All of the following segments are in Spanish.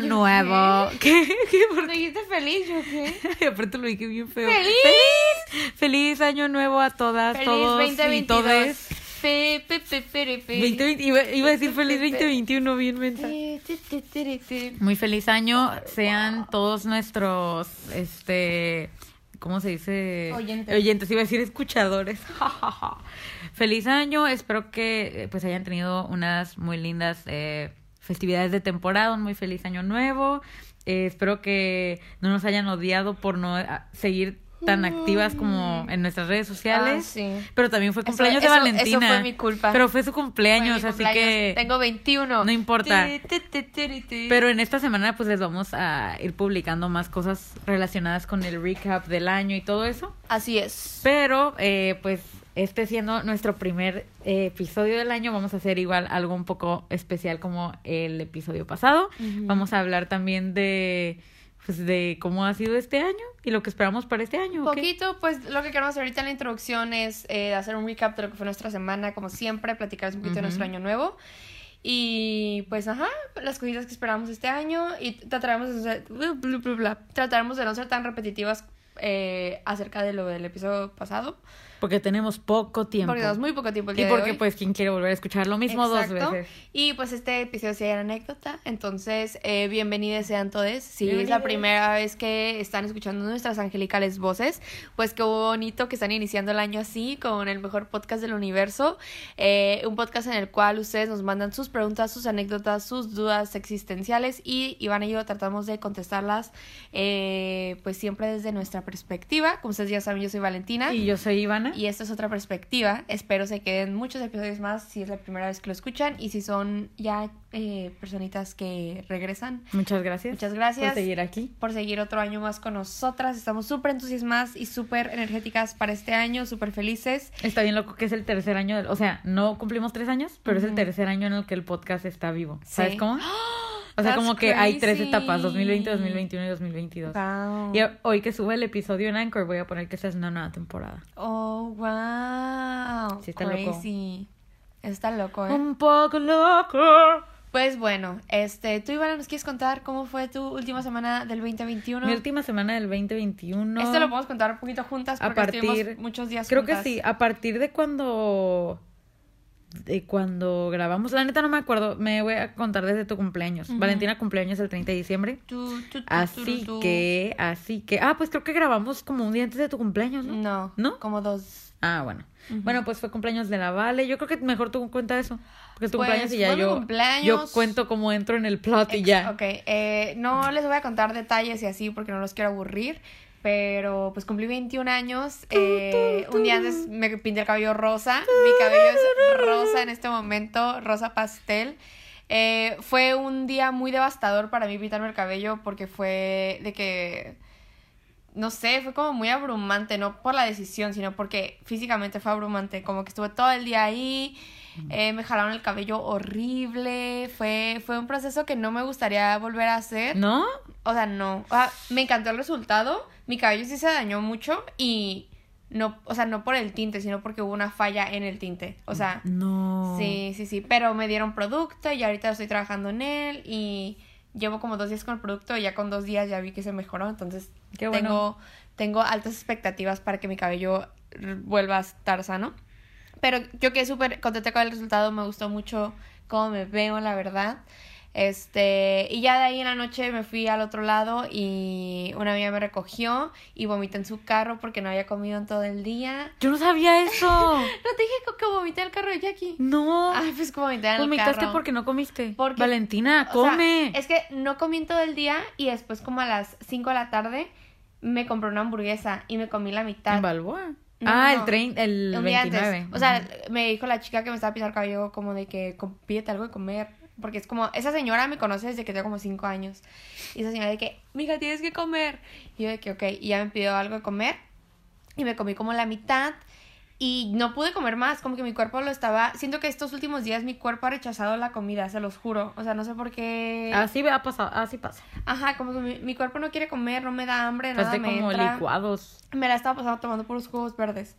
¡Feliz Año Ay, ¿yo Nuevo! ¿Qué? ¿Qué? ¿Por ¿Me dijiste feliz o qué? qué? Aparte lo dije bien feo. ¡Feliz! ¡Feliz! ¡Feliz Año Nuevo a todas, Feliz todos y 2022. todes! Pe, pe, pe, pere, pe. 2020 iba, iba a decir feliz 2021, bien. Te, te, te, te, te. Muy feliz año. Sean todos nuestros, este, ¿cómo se dice? Oyentes. Oyentes, iba a decir escuchadores. feliz año. Espero que eh, pues hayan tenido unas muy lindas eh, festividades de temporada. Un muy feliz año nuevo. Eh, espero que no nos hayan odiado por no eh, seguir tan activas como en nuestras redes sociales. Ah, sí. Pero también fue Eso- cumpleaños eso- de eso Valentina. fue mi culpa. Pero fue su Fue cumpleaños, mi así cumpleaños. que Tengo 21. no importa. Pero en esta semana pues les vamos a ir publicando más cosas relacionadas con el recap del año y todo eso. Así es. Pero eh, pues este siendo nuestro primer eh, episodio del año, vamos a hacer igual algo un poco especial como el episodio pasado. Vamos a hablar también de pues de cómo ha sido este año y lo que esperamos para este año. Poquito, pues lo que queremos ahorita en la introducción es eh, hacer un recap de lo que fue nuestra semana, como siempre, platicarles un poquito de nuestro año nuevo. Y pues, ajá, las cositas que esperamos este año. Y trataremos de, ser- trataremos de no ser tan repetitivas eh, acerca de lo del episodio pasado. Porque tenemos poco tiempo. Porque tenemos muy poco tiempo el y día porque de hoy. pues quien quiere volver a escuchar lo mismo dos veces. Y pues este episodio sí era anécdota. Entonces, eh, bienvenidos sean todos. Si es la primera vez que están escuchando nuestras angelicales voces, pues qué bonito que están iniciando el año así, con el mejor podcast del universo. Eh, un podcast en el cual ustedes nos mandan sus preguntas, sus anécdotas, sus dudas existenciales y Iván y yo tratamos de contestarlas, eh, pues siempre desde nuestra perspectiva. Como ustedes ya saben, yo soy Valentina. Y yo soy Ivana. Y esta es otra perspectiva. Espero se queden muchos episodios más si es la primera vez que lo escuchan y si son ya eh, personitas que regresan. Muchas gracias. Muchas gracias. por seguir aquí. Por seguir otro año más con nosotras. Estamos súper entusiasmadas y súper energéticas para este año, súper felices. Está bien loco que es el tercer año, del- o sea, no cumplimos tres años, pero es el tercer año en el que el podcast está vivo. ¿Sabes Sí. cómo? O sea, That's como que hay tres etapas, 2020, 2021 y 2022. Wow. Y hoy que sube el episodio en Anchor voy a poner que esta es una nueva temporada. Oh, wow. Sí, está loco. Crazy. Está loco, ¿eh? Un poco loco. Pues bueno, este, tú Iván, ¿nos quieres contar cómo fue tu última semana del 2021? Mi última semana del 2021. Esto lo podemos contar un poquito juntas A porque partir- estuvimos muchos días Creo juntas. que sí, a partir de cuando de cuando grabamos, la neta no me acuerdo, me voy a contar desde tu cumpleaños. Valentina cumpleaños el 30 de diciembre. Tú, tú, tú, Así que, así que, ah, pues creo que grabamos como un día antes de tu cumpleaños, ¿no? No, ¿No? como dos. Ah, bueno. Bueno, pues fue cumpleaños de la Vale. Yo creo que mejor tú cuenta eso. Porque es tu Pues, cumpleaños y ya yo, cumpleaños. yo cuento cómo entro en el plot y ya. Ok, eh, no les voy a contar detalles y así porque no los quiero aburrir. Pero pues cumplí 21 años. eh, un día antes me pinté el cabello rosa. Mi cabello es rosa en este momento, rosa pastel. Eh, fue un día muy devastador para mí pintarme el cabello porque fue de que no sé, fue como muy abrumante, no por la decisión, sino porque físicamente fue abrumante, como que estuve todo el día ahí, eh, me jalaron el cabello horrible, fue, fue un proceso que no me gustaría volver a hacer, ¿No? o sea, no, O sea, me encantó el resultado, mi cabello sí se dañó mucho y no, o sea, no por el tinte, sino porque hubo una falla en el tinte, o sea, No. Sí, sí, sí, pero me dieron producto y ahorita estoy trabajando en él y llevo como dos días con el producto y ya con dos días ya vi que se mejoró, entonces Qué bueno. tengo, tengo altas expectativas para que mi cabello vuelva a estar sano. Pero yo quedé súper contenta con el resultado, me gustó mucho cómo me veo, la verdad. Este, y ya de ahí en la noche me fui al otro lado y una amiga me recogió y vomité en su carro porque no había comido en todo el día. Yo no sabía eso. No te dije que- que vomité en el carro de Jackie. No. Ay, pues como vomité en el Vomitaste carro. porque no comiste. Porque- Valentina, O sea, come. es que no comí en todo el día y después como a las 5 de la tarde me compré una hamburguesa y me comí la mitad. ¿En Balboa? No, ah, no. el, trein, el un día 29. antes. O sea, me dijo la chica que me estaba pisando el cabello como de que "Com- pídete algo de comer. Porque es como, esa señora me conoce desde que tengo como 5 años. Y esa señora de que, mija, tienes que comer. Y yo de que, ok, y ya me pidió algo de comer. Y me comí como la mitad. Y no pude comer más, como que mi cuerpo lo estaba... Siento que estos últimos días mi cuerpo ha rechazado la comida, se los juro. O sea, no sé por qué... Así ha pasado, así pasa. Ajá, como que mi, mi cuerpo no quiere comer, no me da hambre, nada Hace me como entra. licuados. Me la estaba pasando tomando puros jugos verdes.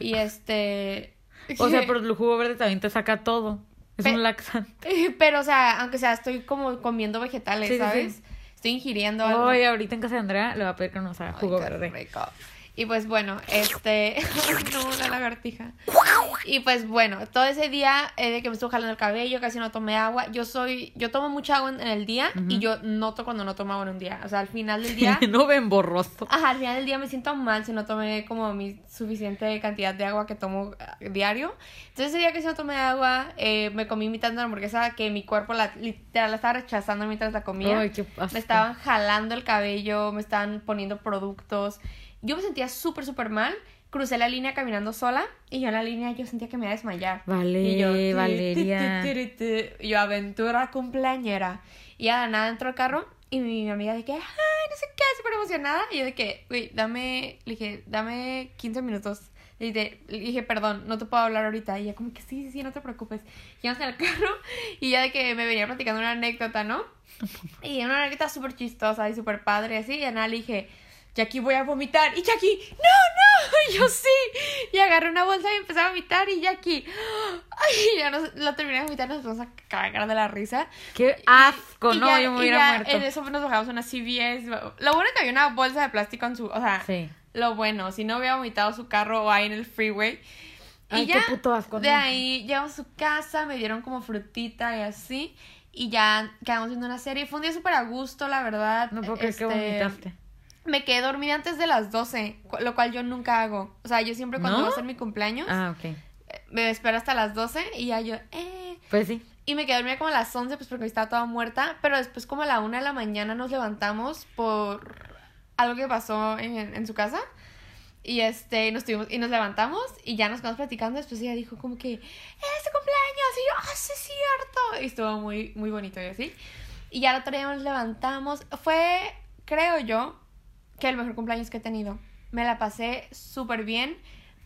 Y este... O sea, pero el jugo verde también te saca todo. Es Pe- un laxante. Pero, o sea, aunque sea, estoy como comiendo vegetales, Sí, sí, sí. ¿sabes? Estoy ingiriendo algo. Hoy, ahorita en casa de Andrea, le va a pedir que nos haga Ay, jugo qué verde. rico. Y pues bueno, este. No, la lagartija. Y pues bueno, todo ese día eh, de que me estuvo jalando el cabello, casi no tomé agua. Yo soy. Yo tomo mucha agua en, en el día y yo noto cuando no tomo agua en un día. O sea, al final del día. no ven borroso. Ajá, al final del día me siento mal si no tomé como mi suficiente cantidad de agua que tomo eh, diario. Entonces ese día que si no tomé agua, eh, me comí mitad de una hamburguesa que mi cuerpo la, literal la estaba rechazando mientras la comía. Ay, qué. Me estaban jalando el cabello, me estaban poniendo productos. Yo me sentía súper, súper mal. Crucé la línea caminando sola y yo en la línea yo sentía que me iba a desmayar. Vale, y yo, Valeria. Y yo, aventura cumpleañera. Y ya de nada entró al carro y mi amiga de que, ay, no sé qué, súper emocionada. Y yo de que, güey, dame, le dije, dame 15 minutos. Le dije, le dije, perdón, no te puedo hablar ahorita. Y ella como que, sí, sí, sí, no te preocupes. Llegamos en el carro y ya de que me venía platicando una anécdota, ¿no? Y una anécdota súper chistosa y súper padre, así. Y ya nada, le dije, Jackie, voy a vomitar. Y Jackie, no, no. Y yo sí. Y agarré una bolsa y empecé a vomitar. Y Jackie, ay, ya nos, lo terminé de vomitar. Nos fuimos a cagar de la risa. Qué asco, Y no, ya- yo me y hubiera ya muerto. En eso nos bajamos una CVS. Lo bueno es que había una bolsa de plástico en su. O sea, Sí. lo bueno. Si no hubiera vomitado su carro ahí en el freeway. Y Ay, ya, qué puto asco. de no. ahí llegamos a su casa, me dieron como frutita y así. Y ya quedamos viendo una serie. Fue un día súper a gusto, la verdad. No puedo creer que Este, vomitaste. Me quedé dormida antes de las 12, cu- lo cual yo nunca hago. O sea, yo siempre cuando ¿No? va a ser mi cumpleaños, Ah, ok. eh, me espero hasta las 12 y ya yo, eh. Pues sí. Y me quedé dormida como a las 11, pues porque estaba toda muerta. Pero después, como a la 1 de la mañana, nos levantamos por algo que pasó en, en su casa. Y este, nos tuvimos, y nos levantamos y ya nos quedamos platicando. Después ella dijo como que, ¡es tu cumpleaños! Y yo, ¡ah, sí es cierto! Y estuvo muy, muy bonito y así. Y ya el otro día nos levantamos. Fue, creo yo, que el mejor cumpleaños que he tenido. Me la pasé súper bien.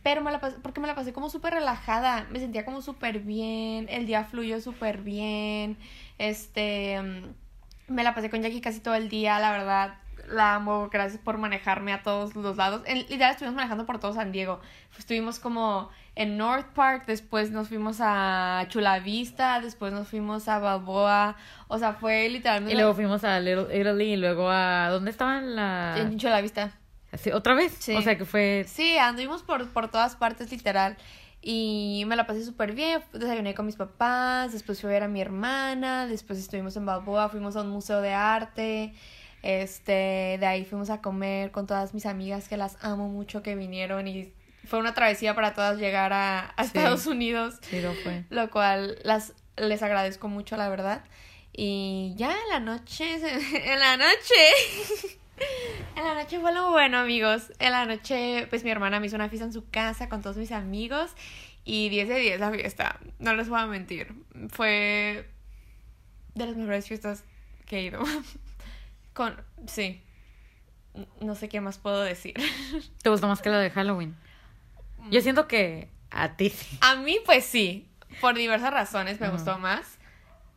Pero me la pasé, porque me la pasé como súper relajada. Me sentía como súper bien. El día fluyó súper bien. Este. mm, Me la pasé con Jackie casi todo el día, la verdad. La amo. Gracias por manejarme a todos los lados. En, literal, estuvimos manejando por todo San Diego. Estuvimos como en North Park. Después nos fuimos a Chula Vista. Después nos fuimos a Balboa. O sea, fue literalmente. Y luego fuimos a Little Italy y luego a... ¿Dónde estaban la...? En Chula Vista. Sí, ¿Otra vez? Sí. O sea que fue... Sí, anduvimos por, por todas partes, literal. Y me la pasé súper bien. Desayuné con mis papás. Después fui a ver a mi hermana. Después estuvimos en Balboa. Fuimos a un museo de arte. Este, de ahí fuimos a comer con todas mis amigas que las amo mucho que vinieron. Y fue una travesía para todas llegar a, a Sí. Estados Unidos. Sí, lo fue. Lo cual las, les agradezco mucho, la verdad. Y ya en la noche, en la noche, en la noche fue lo bueno, amigos. En la noche, pues mi hermana me hizo una fiesta en su casa con todos mis amigos. Y 10 de 10 la fiesta, no les voy a mentir. Fue de las mejores fiestas que he ido. Con, sí. No sé qué más puedo decir. ¿Te gustó más que la de Halloween? Yo siento que a ti sí. A mí, pues sí, por diversas razones me gustó más.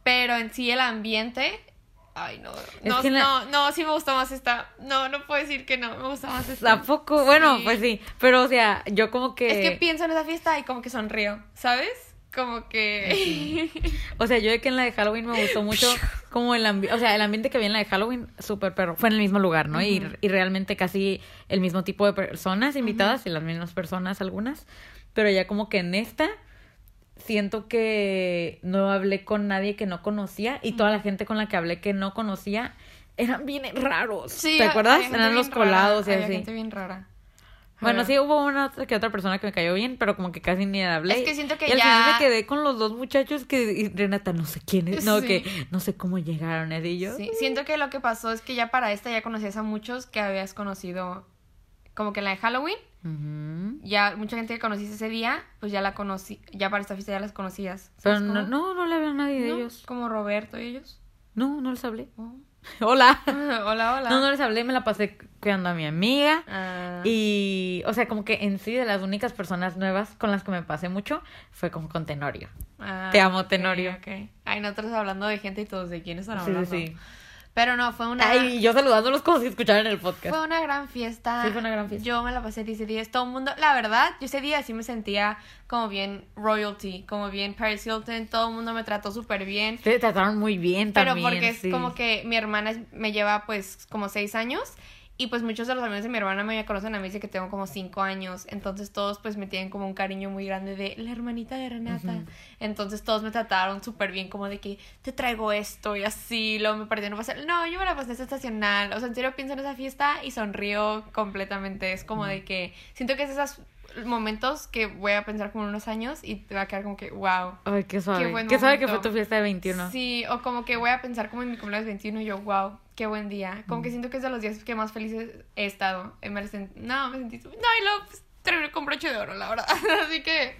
Pero en sí el ambiente. Ay, no. No, la- no, no, sí me gustó más esta. No, no puedo decir que no, me gusta más esta. Tampoco, bueno, Sí. pues sí. Pero, o sea, yo como que... Es que pienso en esa fiesta y como que sonrío, ¿sabes? Como que. O sea, yo de que en la de Halloween me gustó mucho como el ambiente, o sea, el ambiente que había en la de Halloween, súper perro. Fue en el mismo lugar, ¿no? y, Ujú. y realmente casi el mismo tipo de personas invitadas y las mismas personas algunas. Pero ya como que en esta siento que no hablé con nadie que no conocía y toda la gente con la que hablé que no conocía eran bien raros. Sí, ¿Te acuerdas? Eran los rara, colados y así. gente bien rara. Bueno, sí hubo una otra que otra persona que me cayó bien, pero como que casi ni hablé. Es que siento que y al ya- final me quedé con los dos muchachos que y Renata no sé quiénes, no Sí. que no sé cómo llegaron a ellos. Sí, siento que lo que pasó es que ya para esta ya conocías a muchos que habías conocido. Como que en la de Halloween, Ujú. ya mucha gente que conociste ese día, pues ya la conocí. Ya para esta fiesta ya las conocías. Pero ¿Sabes no, no, no le hablé a nadie de ¿No? ellos. Como Roberto y ellos. No, no les hablé. Oh. Hola. hola, hola. No, no les hablé, me la pasé cuidando a mi amiga. Ah, Y, o sea, como que en sí de las únicas personas nuevas con las que me pasé mucho fue como con Tenorio. ah, Te amo, ok, Tenorio. ok. Ay, nosotros hablando de gente y todos de quién están Sí, hablando. sí, sí. Pero no, fue una... Ay, y yo saludándolos como si escucharan el podcast. Fue una gran fiesta. Sí, fue una gran fiesta. Yo me la pasé ese día. Todo el mundo, la verdad, yo ese día sí me sentía como bien royalty, como bien Paris Hilton. Todo el mundo me trató súper bien. Te trataron muy bien Pero también. porque es como que mi hermana me lleva pues como seis años. Y pues muchos de los amigos de mi hermana me conocen a mí desde que tengo como cinco años. Entonces todos pues me tienen como un cariño muy grande de la hermanita de Renata. Entonces todos me trataron súper bien como de que te traigo esto y así. Luego me no pasar. No, yo me la pasé estacional. O sea, en serio pienso en esa fiesta y sonrío completamente. Es como de que siento que es esos momentos que voy a pensar como unos años y te va a quedar como que wow. Ay, qué suave. Qué buen Qué suave que fue tu fiesta de 21. Sí, o como que voy a pensar como en mi cumpleaños 21 y yo, wow, qué buen día. Como Mm. que siento que es de los días que más felices he estado. Eh, Me sent- No, me sentí... No, y luego pues, terminé con broche de oro, la verdad. Así que,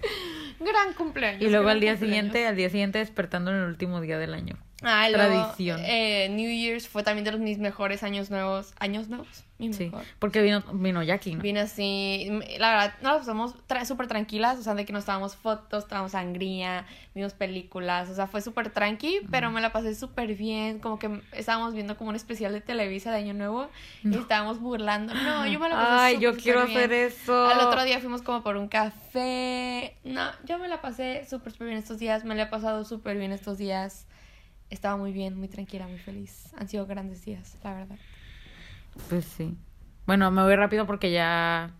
gran cumpleaños. Y luego al día cumpleaños. siguiente, al día siguiente despertando en el último día del año. Ah, luego, tradición. eh, New Year's fue también de los mis mejores años nuevos. ¿Años nuevos? Mi Sí, mejor. porque vino, vino Jackie, ¿no? Vine así, la verdad, nos la pasamos tra- súper tranquilas, o sea, de que nos estábamos fotos, estábamos sangría, vimos películas, o sea, fue súper tranqui, pero me la pasé súper bien, como que estábamos viendo como un especial de Televisa de Año Nuevo y estábamos burlando. No, yo me la pasé Ay, yo quiero bien. hacer eso. Al otro día fuimos como por un café. No, yo me la pasé súper, súper bien estos días, me la he pasado súper bien estos días. Estaba muy bien, muy tranquila, muy feliz. Han sido grandes días, la verdad. Pues sí. Bueno, me voy rápido porque ya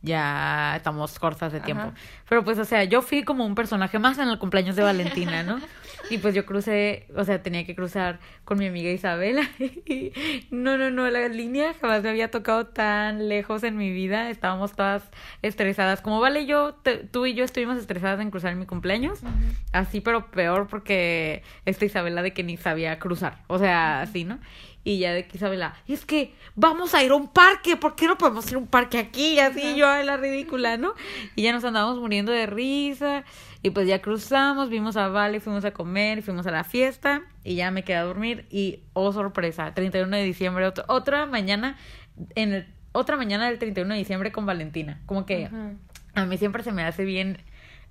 ya estamos cortas de tiempo. Ajá. Pero pues, o sea, yo fui como un personaje más en el cumpleaños de Valentina, ¿no? Y pues yo crucé, o sea, tenía que cruzar con mi amiga Isabela. Y no, no, no, la línea jamás me había tocado tan lejos en mi vida. Estábamos todas estresadas. Como vale, yo, te- tú y yo estuvimos estresadas en cruzar mi cumpleaños. Así, pero peor porque esta Isabela de que ni sabía cruzar. O sea, así, ¿no? Y ya de que Isabela, es que vamos a ir a un parque, ¿por qué no podemos ir a un parque aquí? Y así yo, ay, la ridícula, ¿no? Y ya nos andábamos muriendo de risa. Y pues ya cruzamos, vimos a Vale, fuimos a comer, y fuimos a la fiesta. Y ya me quedé a dormir. Y, oh, sorpresa, 31 de diciembre, otro- otra mañana, en el, otra mañana del 31 de diciembre con Valentina. Como que a mí siempre se me hace bien,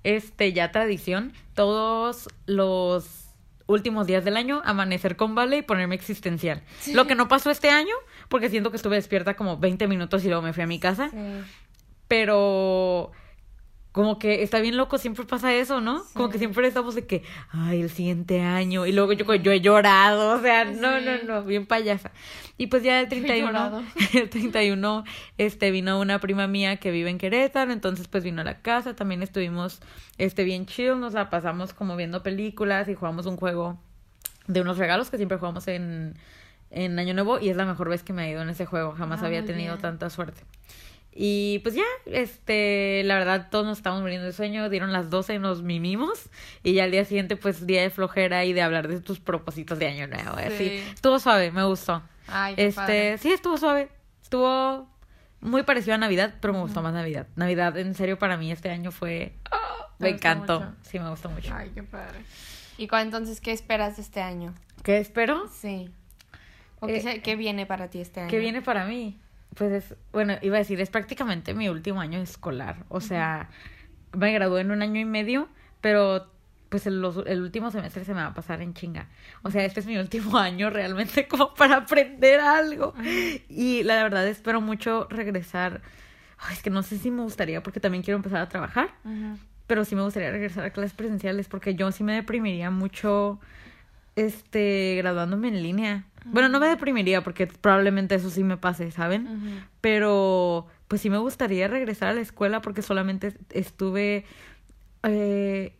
este, ya tradición, todos los últimos días del año, amanecer con Vale y ponerme existencial. Lo que no pasó este año, porque siento que estuve despierta como 20 minutos y luego me fui a mi casa, Sí. pero como que está bien loco, siempre pasa eso, ¿no? Como que siempre estamos de que, ay, el siguiente año, y luego yo, yo he llorado, o sea, no, Sí. no, no, bien payasa. Y pues ya el he 31, llorado. el 31, este, vino una prima mía que vive en Querétaro, entonces pues vino a la casa, también estuvimos, este, bien chill, nos la pasamos como viendo películas y jugamos un juego de unos regalos que siempre jugamos en, en Año Nuevo y es la mejor vez que me ha ido en ese juego, jamás Ah, había tenido bien. tanta suerte. Y pues ya, este, la verdad todos nos estábamos muriendo de sueño, dieron las 12 y nos mimimos y ya al día siguiente pues día de flojera y de hablar de tus propósitos de año nuevo, así. Sí. Estuvo suave, me gustó. Ay, qué Este, padre. sí, estuvo suave. Estuvo muy parecido a Navidad, pero me gustó más Navidad. Navidad, en serio, para mí este año fue... ¿Te me encantó. mucho? Sí, me gustó mucho. Ay, qué padre. ¿Y cuál entonces qué esperas de este año? ¿Qué espero? Sí. ¿O Eh, qué, se- qué viene para ti este año? ¿Qué viene para mí? Pues es, bueno, iba a decir, es prácticamente mi último año escolar. O sea, me gradué en un año y medio, pero pues el, los- el último semestre se me va a pasar en chinga. O sea, este es mi último año realmente como para aprender algo. Y la verdad espero mucho regresar. Ay, es que no sé si me gustaría porque también quiero empezar a trabajar. Pero sí me gustaría regresar a clases presenciales porque yo sí me deprimiría mucho este graduándome en línea. Bueno, no me deprimiría porque probablemente eso sí me pase, ¿saben? Pero pues sí me gustaría regresar a la escuela porque solamente estuve eh,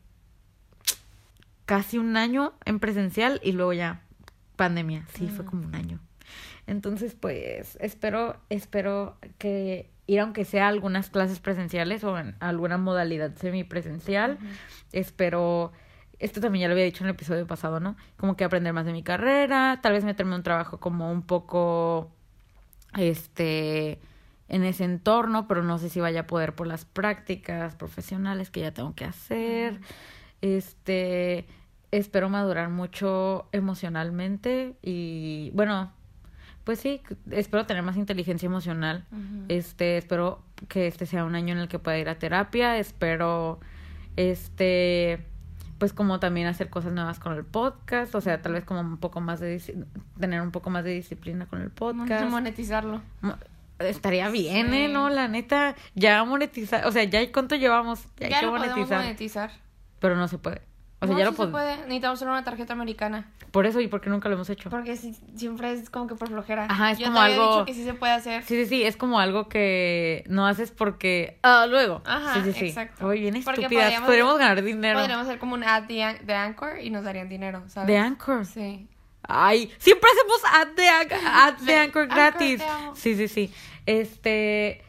casi un año en presencial y luego ya pandemia. Sí, fue como un año. Entonces, pues espero, espero que ir aunque sea a algunas clases presenciales o en alguna modalidad semipresencial. Espero, esto también ya lo había dicho en el episodio pasado, ¿no? Como que aprender más de mi carrera, tal vez meterme en un trabajo como un poco, este, en ese entorno, pero no sé si vaya a poder por las prácticas profesionales que ya tengo que hacer. Este, espero madurar mucho emocionalmente y, bueno, pues sí, espero tener más inteligencia emocional. Este, espero que este sea un año en el que pueda ir a terapia. Espero, este, pues como también hacer cosas nuevas con el podcast, o sea, tal vez como un poco más de tener un poco más de disciplina con el podcast. Monetizarlo. Mo- Estaría bien, Sí. ¿eh? No, la neta, ya monetizar, o sea, ya cuánto llevamos, ya, Ya, hay que lo monetizar, monetizar. pero no se puede. O sea, No, ya lo se pod- puede. Necesitamos solo una tarjeta americana. Por eso y porque nunca lo hemos hecho. Porque si- siempre es como que por flojera. Ajá, es Yo como te había algo- dicho que sí se puede hacer. Sí, sí, sí, es como algo que no haces porque ah, luego. Ajá, sí, sí, sí. exacto. Oye, bien estúpidas. podríamos- Podríamos ganar dinero. Podríamos hacer como un ad de, de Anchor y nos darían dinero, ¿sabes? De Anchor. Sí. Ay, siempre hacemos ad de, ad de Anchor Anchor, gratis. te amo. Sí, sí, sí. Este,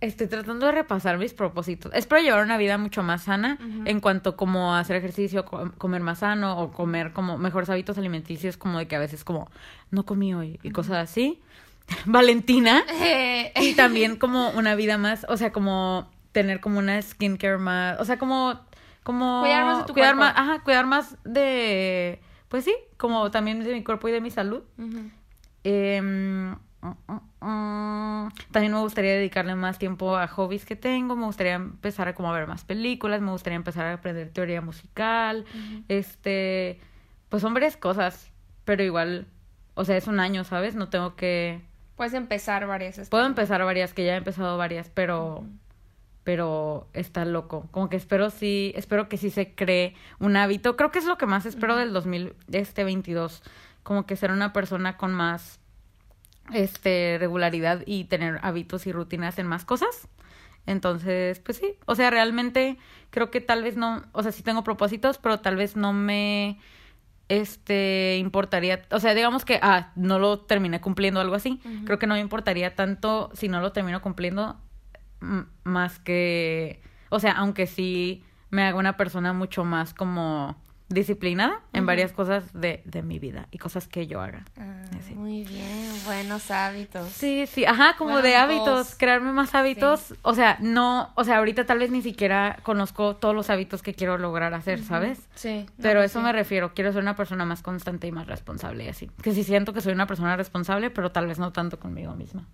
estoy tratando de repasar mis propósitos. Espero llevar una vida mucho más sana en cuanto como a hacer ejercicio, co- comer más sano o comer como mejores hábitos alimenticios, como de que a veces como no comí hoy y cosas así. Valentina. Eh, Y también como una vida más, o sea, como tener como una skincare más, o sea, como como Cuidar más de tu cuidar cuerpo. más, ajá, cuidar más de pues sí, como también de mi cuerpo y de mi salud. Mm. También me gustaría dedicarle más tiempo a hobbies que tengo, me gustaría empezar a como a ver más películas, me gustaría empezar a aprender teoría musical, este, pues son varias cosas, pero igual, o sea, es un año, ¿sabes? No tengo que Puedes empezar varias. este Puedo empezar varias, que ya he empezado varias, pero pero está loco. Como que espero sí, espero que sí se cree un hábito. Creo que es lo que más espero del 2022, como que ser una persona con más este regularidad y tener hábitos y rutinas en más cosas. Entonces, pues sí, o sea, realmente creo que tal vez no, o sea, sí tengo propósitos, pero tal vez no me este importaría, o sea, digamos que ah, no lo terminé cumpliendo algo así. Creo que no me importaría tanto si no lo termino cumpliendo más que, o sea, aunque sí me haga una persona mucho más como disciplinada en varias cosas de, de mi vida y cosas que yo haga. Ah, Sí. Muy bien, buenos hábitos. Sí, sí, ajá, como Buenos de hábitos, crearme más hábitos, o sea, no, o sea, ahorita tal vez ni siquiera conozco todos los hábitos que quiero lograr hacer, ¿sabes? Sí. no, Pero a pues eso sí. me refiero, quiero ser una persona más constante y más responsable y así. Que sí siento que soy una persona responsable, pero tal vez no tanto conmigo misma.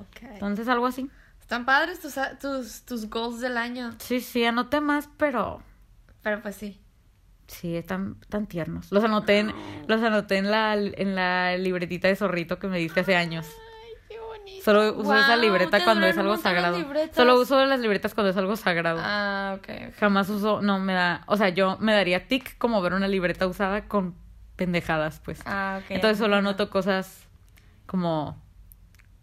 Ok. Entonces, algo así. Están padres tus, tus, tus goals del año. Sí, sí, anoté más, pero Pero pues sí. Sí, están tan tiernos. Los anoté en, los anoté en la, en la libretita de zorrito que me diste hace años. Ay, qué bonito. Solo uso esa libreta cuando es algo sagrado. Solo uso las libretas cuando es algo sagrado. Ah, ok. ok. Jamás uso, no, me da, o sea, yo me daría tic como ver una libreta usada con pendejadas, pues. Ah, ok. ya Entonces solo anoto cosas como,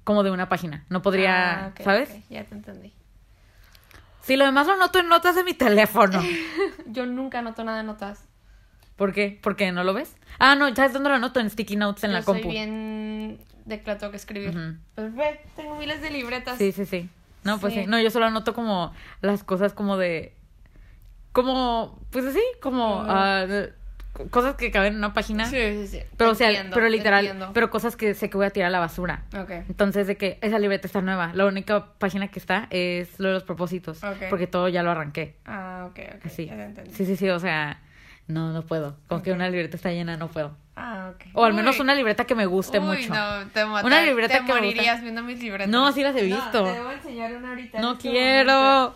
como de una página. No podría, Ah, ¿sabes? Ya te entendí. Sí, lo demás lo anoto en notas de mi teléfono. Yo nunca anoto nada de notas. ¿Por qué? ¿Porque no lo ves? Ah, no, ¿sabes dónde lo anoto? En sticky notes en Yo la soy compu. bien de que tengo que escribir. Ujú. Pues ve, tengo miles de libretas. Sí, sí, sí. No, pues sí. Sí. No, yo solo anoto como las cosas como de... Como, pues así, como. Cosas que caben en una página. sí, sí. sí. Pero, o sea, pero literal, entiendo. pero cosas que sé que voy a tirar a la basura. Ok. Entonces, de que esa libreta está nueva. La única página que está es lo de los propósitos. Ok. Porque todo ya lo arranqué. Ah, ok, ok. Así. Ya. Sí, sí, sí. O sea, no, no puedo. Con que una libreta está llena, no puedo. Ah, ok. O al menos Uy. una libreta que me guste Uy, mucho. no, te Una libreta te que me gusta. morirías viendo mis libretas. No, sí las he No, visto. te debo enseñar una ahorita. No este quiero. momento.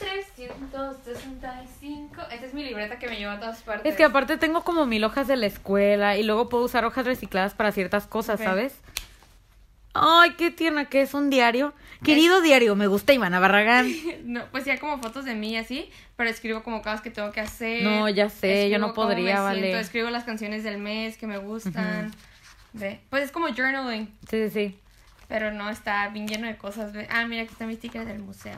365. Esta es mi libreta que me lleva a todas partes. Es que aparte tengo como mil hojas de la escuela y luego puedo usar hojas recicladas para ciertas cosas. ¿sabes? Ay, qué tierna que es un diario. Querido diario, me gusta Ivana Barragán. No, pues ya como fotos de mí así, pero escribo como cosas que tengo que hacer. No, ya sé, yo no podría, me vale. siento, Escribo las canciones del mes que me gustan. Ve, Pues es como journaling, Sí, sí, sí. pero no está bien lleno de cosas. ve. Ah, mira, aquí está mi sticker del museo.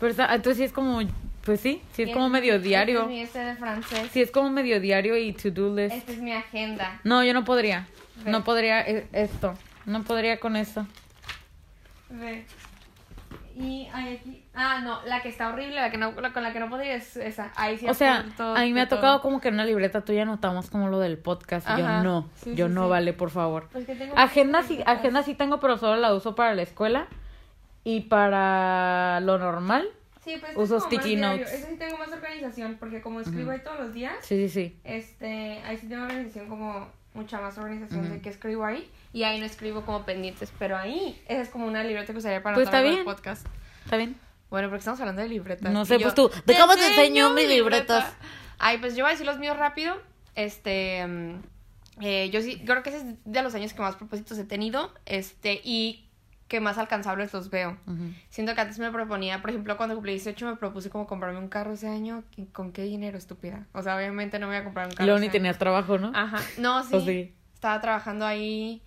Pero entonces sí es como, pues sí, sí es como este- medio Este diario. es mi este de francés. Sí es como medio diario y to-do list. Esta es mi agenda. No, yo no podría. Ve. No podría eh, esto. No podría con esto. Ve. Y hay aquí. Ah, no, la que está horrible, la que no, la con la que no podría es esa. Ahí sí O sea, apunto a mí me ha tocado todo. como que en una libreta tuya anotamos como lo del podcast. Y yo no, Sí, yo sí, no sí. vale, por favor. Pues que tengo Agenda sí, agenda sí tengo, pero solo la uso para la escuela. Y para lo normal, Sí, pues uso sticky notes. Ese sí tengo más organización, porque como escribo ahí todos los días, sí, sí, sí. este, ahí sí tengo organización como mucha más organización de qué escribo ahí. Y ahí no escribo como pendientes, pero ahí esa es como una libreta que usaría para Pues está bien. podcast. ¿Está bien? Bueno, porque estamos hablando de libretas. No sé, yo, pues tú, ¿de cómo te enseño mis libretas? Ay, pues yo voy a decir los míos rápido. Este, mm, eh, yo sí, creo que ese es de los años que más propósitos he tenido, este, y que más alcanzables los veo. Ujú. Siento que antes me proponía, por ejemplo, cuando cumplí 18 me propuse como comprarme un carro ese año. ¿y ¿Con qué dinero, estúpida? O sea, obviamente no me voy a comprar un carro. luego ni tenías trabajo, ¿no? Ajá. No, sí. ¿O sí? Estaba trabajando ahí.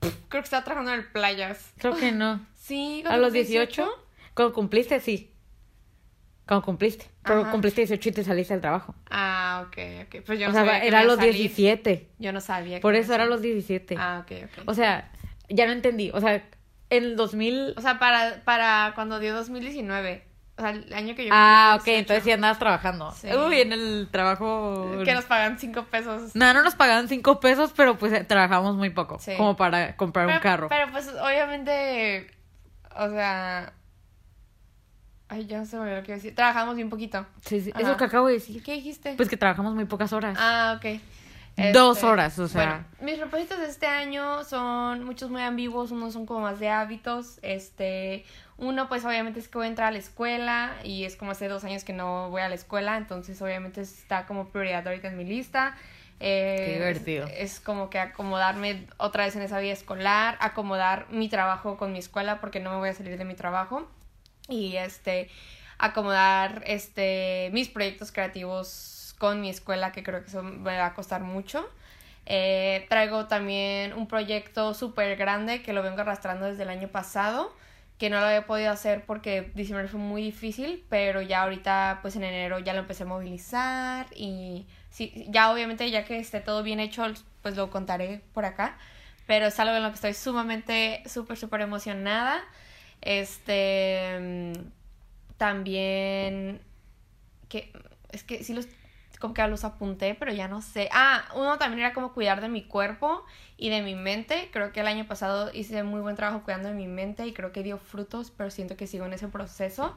Creo que estaba trabajando en el playas. Creo que no. Sí, ¿A los cumplí 18? Cuando cumpliste, sí. Cuando cumpliste. Pero Ajá. cumpliste 18 y te saliste del trabajo. Ah, ok, ok. Pues yo o no sea, sabía que era a los salir. 17. Yo no sabía. Por eso era a los 17. Ah, ok, ok. O sea, ya no entendí. O sea, en el 2000... O sea, para, para cuando dio 2019. O sea, el año que yo. Ah, ok, cumplí 18, entonces sí andabas trabajando. Sí. Uy, en el trabajo... Que nos pagan 5 pesos. No, no nos pagaban 5 pesos, pero pues trabajamos muy poco. Sí. Como para comprar un carro. Pero pues obviamente. O sea. Ay, ya se me olvidó lo que iba a decir. Trabajamos bien poquito. Sí, sí, Ajá. Eso que acabo de decir. ¿Qué dijiste? Pues que trabajamos muy pocas horas. Ah, ok. Dos Este, horas, o sea. Bueno, mis propósitos de este año son muchos muy ambiguos, unos son como más de hábitos. Este, uno, pues obviamente es que voy a entrar a la escuela y es como hace dos años que no voy a la escuela, entonces obviamente está como prioridad ahorita en mi lista. Eh, Qué divertido. Es, es como que acomodarme otra vez en esa vida escolar, acomodar mi trabajo con mi escuela porque no me voy a salir de mi trabajo y este acomodar este mis proyectos creativos con mi escuela que creo que eso me va a costar mucho. Eh, traigo también un proyecto súper grande que lo vengo arrastrando desde el año pasado que no lo había podido hacer porque diciembre fue muy difícil pero ya ahorita pues en enero ya lo empecé a movilizar y sí, ya obviamente ya que esté todo bien hecho pues lo contaré por acá pero es algo en lo que estoy sumamente súper súper emocionada. Este mm, también que es que sí los como que los apunté, pero ya no sé. Ah, uno también era como cuidar de mi cuerpo y de mi mente. Creo que el año pasado hice muy buen trabajo cuidando de mi mente y creo que dio frutos, pero siento que sigo en ese proceso.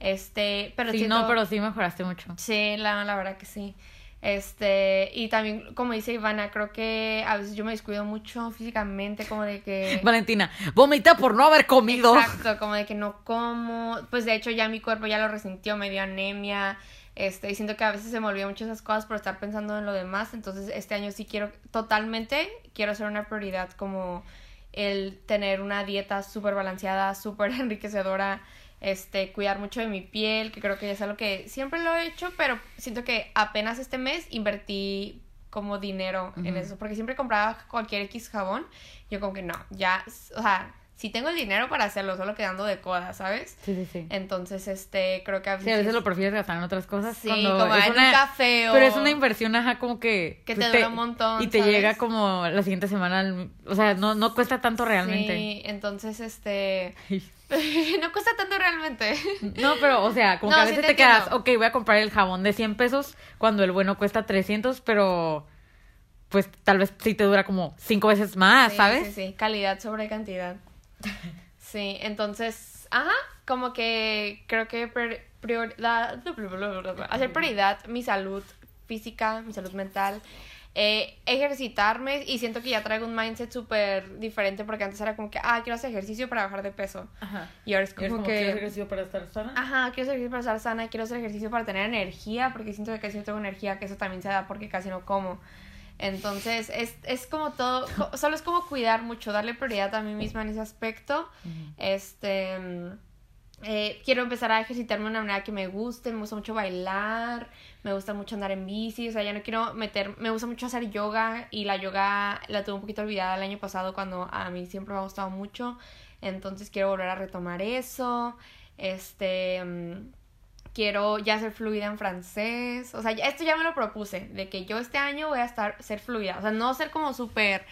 Este, pero sí, siento- no, pero sí mejoraste mucho. Sí, la, la verdad que sí. Este, y también, como dice Ivana, creo que a veces yo me descuido mucho físicamente, como de que... Valentina, vomita por no haber comido. Exacto, como de que no como. Pues de hecho ya mi cuerpo ya lo resintió, me dio anemia. Este, y siento que a veces se me olvidan mucho esas cosas por estar pensando en lo demás. Entonces este año sí quiero, totalmente, quiero hacer una prioridad como el tener una dieta súper balanceada, súper enriquecedora. Este, cuidar mucho de mi piel, que creo que ya es algo que siempre lo he hecho, pero siento que apenas este mes invertí como dinero en eso, porque siempre compraba cualquier X jabón, yo como que no, ya, o sea, si tengo el dinero para hacerlo, solo quedando de coda, ¿sabes? Sí, sí, sí. Entonces, este, creo que a Sí, veces... a veces lo prefieres gastar en otras cosas. Sí, como es en una- un café o... Pero es una inversión, ajá, como que... Que pues, te dura un montón, Y te ¿sabes? llega como la siguiente semana. al- O sea, no, no cuesta tanto realmente. Sí, entonces, este... no cuesta tanto realmente. No, pero, o sea, como No, que a sí veces te te, quedas, ok, voy a comprar el jabón de 100 pesos cuando el bueno cuesta 300, pero pues tal vez sí te dura como cinco veces más, Sí, ¿sabes? Sí, sí, calidad sobre cantidad. Sí, entonces, ajá, como que creo que prior- prior- la- hacer prioridad mi salud física, mi salud mental, eh, ejercitarme y siento que ya traigo un mindset súper diferente porque antes era como que, ah, quiero hacer ejercicio para bajar de peso. Ajá. Y ahora es como, como, ¿quieres que... ejercicio para estar sana? Ajá, quiero hacer ejercicio para estar sana, quiero hacer ejercicio para tener energía, porque siento que casi no tengo energía, que eso también se da porque casi no como. Entonces, es, es como todo, solo es como cuidar mucho, darle prioridad a mí misma en ese aspecto. Este, mm, eh, quiero empezar a ejercitarme de una manera que me guste, me gusta mucho bailar, me gusta mucho andar en bici, o sea, ya no quiero meter, me gusta mucho hacer yoga y la yoga la tuve un poquito olvidada el año pasado cuando a mí siempre me ha gustado mucho, entonces quiero volver a retomar eso, este, mm, quiero ya ser fluida en francés, o sea, ya- esto ya me lo propuse, de que yo este año voy a estar, ser fluida, o sea, no ser como súper,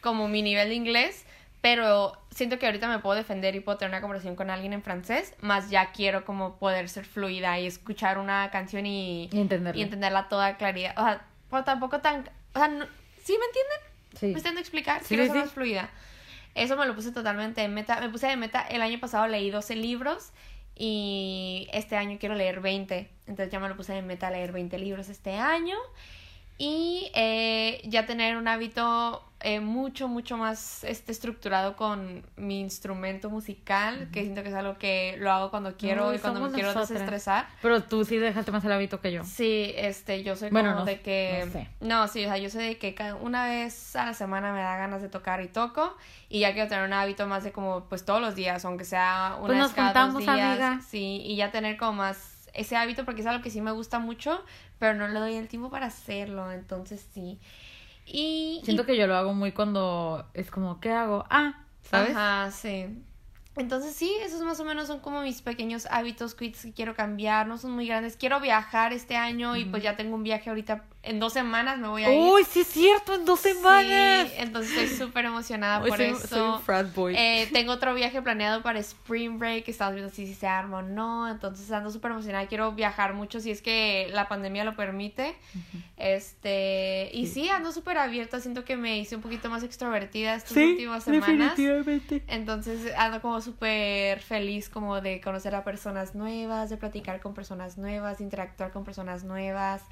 como mi nivel de inglés, pero siento que ahorita me puedo defender y puedo tener una conversación con alguien en francés, más ya quiero como poder ser fluida y escuchar una canción y, Y entenderlo. y entenderla toda claridad. O sea, pero tampoco tan... O sea, no- ¿sí me entienden? Sí. ¿Me están explicar? Sí, Quiero sí, ser más fluida. Eso me lo puse totalmente de meta. Me puse de meta, el año pasado leí 12 libros y este año quiero leer 20. Entonces ya me lo puse de meta leer 20 libros este año. Y eh, ya tener un hábito eh, mucho, mucho más este, estructurado con mi instrumento musical, que siento que es algo que lo hago cuando quiero Uy, y cuando me quiero nosotras. desestresar. Pero tú sí dejaste más el hábito que yo. Sí, este, yo soy Bueno, como no- de que... no sé. No, sí, o sea, yo sé de que una vez a la semana me da ganas de tocar y toco, y ya quiero tener un hábito más de como, pues todos los días, aunque sea una Pues vez nos cada dos juntamos, días, amiga. sí, y ya tener como más ese hábito porque es algo que sí me gusta mucho, pero no le doy el tiempo para hacerlo, entonces sí. Y... Siento que yo lo hago muy cuando es como, ¿qué hago? Ah, ¿sabes? Ajá, sí. Entonces sí, esos más o menos son como mis pequeños hábitos, quits que quiero cambiar, no son muy grandes. Quiero viajar este año y pues ya tengo un viaje ahorita, en dos semanas me voy a ir. Uy, sí es cierto, en dos semanas. Sí, entonces estoy súper emocionada por soy, eso. soy un frat boy. Eh, tengo otro viaje planeado para Spring Break, estamos viendo si, se arma o no, entonces ando súper emocionada, quiero viajar mucho si es que la pandemia lo permite. Este, y sí, ando súper abierta, siento que me hice un poquito más extrovertida estas últimas semanas. definitivamente. Entonces ando como súper feliz como de conocer a personas nuevas, de platicar con personas nuevas, de interactuar con personas nuevas.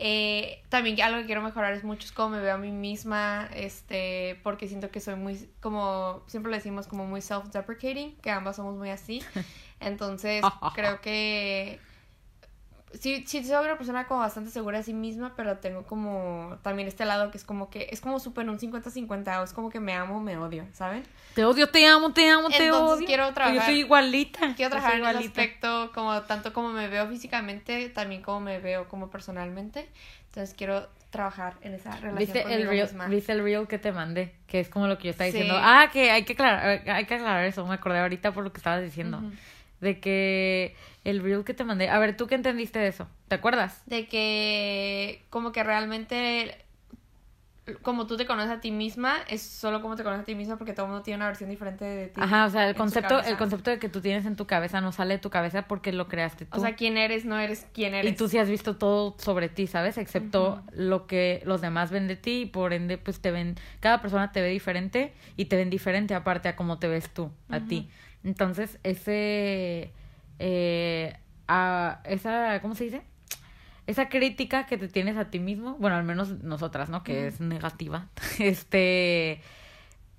Eh, también algo que quiero mejorar es mucho es cómo me veo a mí misma, este, porque siento que soy muy, como siempre le decimos, como muy self-deprecating, que ambas somos muy así. Entonces creo que sí, sí soy una persona como bastante segura de sí misma, pero tengo como también este lado que es como que es como súper un 50-50, o es como que me amo me odio, ¿saben? Te odio, te amo, te amo, te Entonces odio. quiero Yo trabajar- soy igualita. Quiero yo trabajar en ese igualita. aspecto, como tanto como me veo físicamente, también como me veo como personalmente. Entonces quiero trabajar en esa relación ¿Viste el, reel, misma. ¿Viste el reel que te mandé? Que es como lo que yo estaba Sí. diciendo. Ah, que hay que aclarar, hay que aclarar eso. Me acordé ahorita por lo que estabas diciendo. Ujú. De que el reel que te mandé. A ver, ¿tú qué entendiste de eso? ¿Te acuerdas? De que como que realmente como tú te conoces a ti misma, es solo como te conoces a ti misma porque todo el mundo tiene una versión diferente de ti. Ajá, o sea, el concepto, el concepto de que tú tienes en tu cabeza no sale de tu cabeza porque lo creaste tú. O sea, quién eres, no eres quién eres. y tú sí has visto todo sobre ti, ¿sabes? Excepto lo que los demás ven de ti y por ende, pues te ven, cada persona te ve diferente y te ven diferente aparte a cómo te ves tú, a ti. Entonces, ese, eh, a, esa, ¿cómo se dice? Esa crítica que te tienes a ti mismo, bueno, al menos nosotras, ¿no? Que es negativa, este,